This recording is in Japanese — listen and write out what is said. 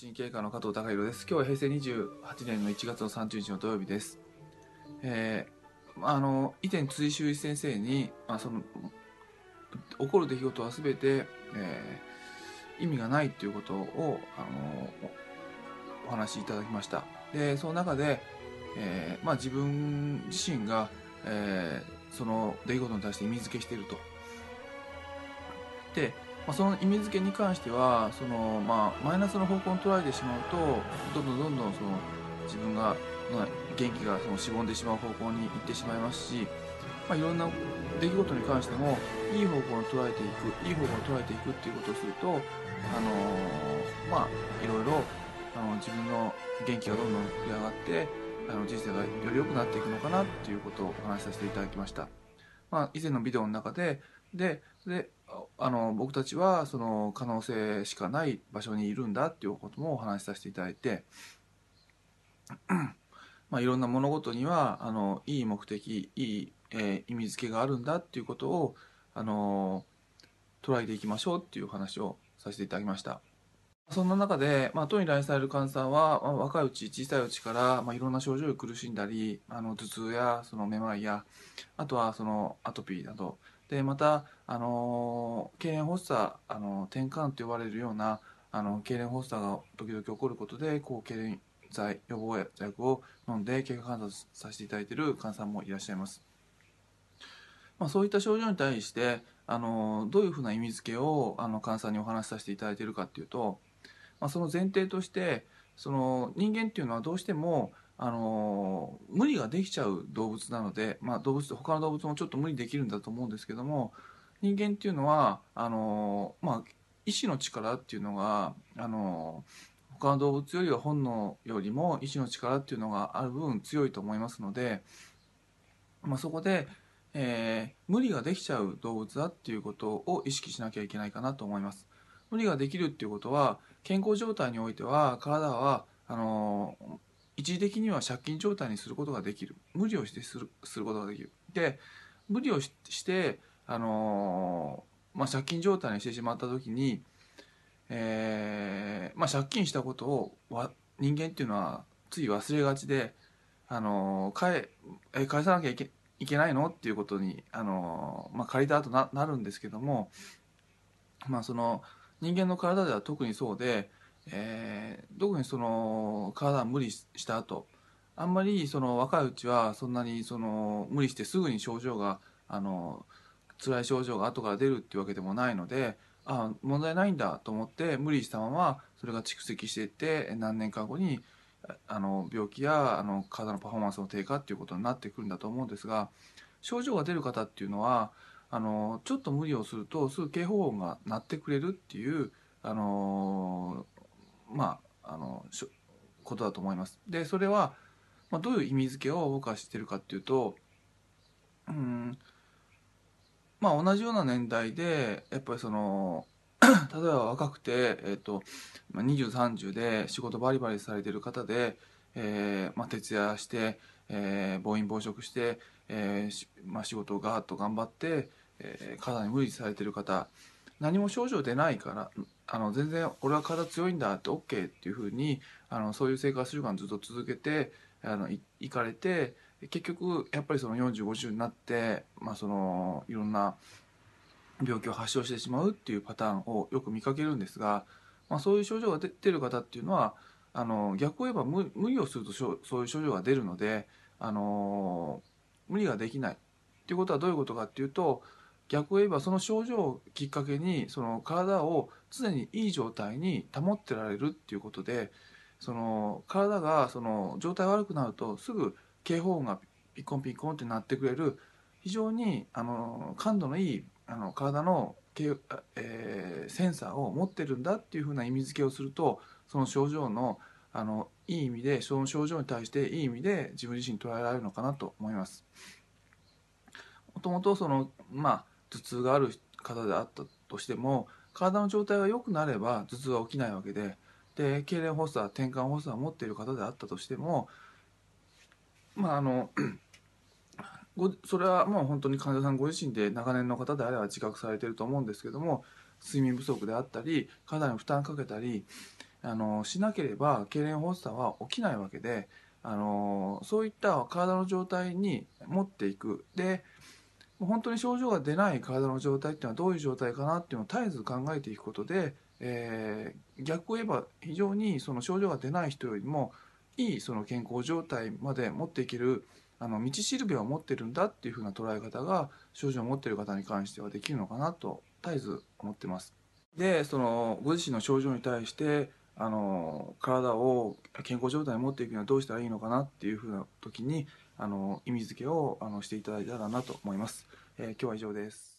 神経科の加藤孝弘です。今日は平成28年の1月の30日の土曜日です。えー、あの、以前辻修一先生に、まあ、その、起こる出来事は全て、えー、意味がないっていうことを、あの、お話しいただきました。で、その中で、えー、まあ自分自身が、えー、その出来事に対して意味付けしていると。で、まあ、その意味付けに関してはその、まあ、マイナスの方向に捉えてしまうとどんどんどんどんその自分が元気がそのしぼんでしまう方向に行ってしまいますし、まあ、いろんな出来事に関してもいい方向に捉えていくいい方向に捉えていくっていうことをするとあのまあいろいろあの自分の元気がどんどん膨れ上がってあの人生がより良くなっていくのかなっていうことをお話しさせていただきました。まあ、以前のビデオの中ででであの僕たちはその可能性しかない場所にいるんだっていうこともお話しさせていただいて まあ、いろんな物事にはあのいい目的いい、えー、意味付けがあるんだっていうことをあの捉えていきましょうっていう話をさせていただきました。そんな中で、まあ、当に来される患者さんは、まあ、若いうち、小さいうちから、まあ、いろんな症状に苦しんだり、あの頭痛やそのめまいや、あとはそのアトピーなど、でまた、あの痙攣発作、あの転換と呼ばれるようなあの痙攣発作が時々起こることでこう痙攣剤予防薬を飲んで経過観察させていただいている患者さんもいらっしゃいます。まあ、そういった症状に対してあのどういうふうな意味付けをあの患者さんにお話しさせていただいているかっていうと、まあ、その前提としてその人間っていうのはどうしてもあの無理ができちゃう動物なので、まあ、動物他の動物もちょっと無理できるんだと思うんですけども人間っていうのはあの、まあ、意志の力っていうのがあの他の動物よりは本能よりも意志の力っていうのがある分強いと思いますので、まあ、そこで、えー、無理ができちゃう動物だっていうことを意識しなきゃいけないかなと思います。無理ができるっていうことは健康状態においては体はあの一時的には借金状態にすることができる。無理をしてするすることができる。で無理をしてあのー、まあ、借金状態にしてしまった時に、えーまあ、借金したことをわ人間っていうのはつい忘れがちで、あのー、返え返さなきゃいけいけないのっていうことに、あのー、まあ、借りた後ななるんですけども、まあ、その人間の体では特にそうでえー、特にその体無理した後あんまりその若いうちはそんなにその無理してすぐに症状があの辛い症状が後から出るっていうわけでもないのであ問題ないんだと思って無理したままそれが蓄積していって何年か後にあの病気やあの体のパフォーマンスの低下っていうことになってくるんだと思うんですが症状が出る方っていうのはあのちょっと無理をするとすぐ警報音が鳴ってくれるっていうあのまあ、あのことだと思います。でそれは、まあ、どういう意味付けを僕は知ってるかっていうとうんまあ同じような年代でやっぱりその 例えば若くて、えーとまあ、2030で仕事バリバリされてる方で、えーまあ、徹夜して、えー、暴飲暴食して、えーまあ、仕事をガーッと頑張って、えー、体に無理されてる方何も症状出ないからあの全然俺は体強いんだって OK っていうふうにあのそういう生活習慣ずっと続けてあのいかれて結局やっぱりその4050になって、まあ、そのいろんな病気を発症してしまうっていうパターンをよく見かけるんですが、まあ、そういう症状が出てる方っていうのはあの逆を言えば無無理をするとそういう症状が出るのであの無理ができないっていうことはどういうことかっていうと逆を言えばその症状をきっかけにその体を常にいい状態に保ってられるっていうことでその体がその状態悪くなるとすぐ警報音がピッコンピッコンってなってくれる非常にあの感度のいいあの体の、えー、センサーを持ってるんだっていうふうな意味付けをするとその症状のあのいい意味でその症状に対していい意味で自分自身捉えられるのかなと思います。もともとそのまあ頭痛がある方であったとしても体の状態が良くなれば頭痛は起きないわけでで痙攣発作転換発作を持っている方であったとしてもまああの それはもう本当に患者さんご自身で長年の方であれば自覚されてると思うんですけども睡眠不足であったり体に負担かけたりあのしなければ痙攣発作は起きないわけであのそういった体の状態に持っていく。で本当に症状が出ない体の状態っていうのはどういう状態かなっていうのを絶えず考えていくことで、えー、逆を言えば非常にその症状が出ない人よりもいいその健康状態まで持っていけるあの道しるべを持ってるんだっていうふうな捉え方が症状を持ってる方に関してはできるのかなと絶えず思ってます。でそのご自身の症状に対してあの体を健康状態に持っていくにはどうしたらいいのかなっていうふうな時にあの意味付けをあのしていただいたらなと思います。えー、今日は以上です。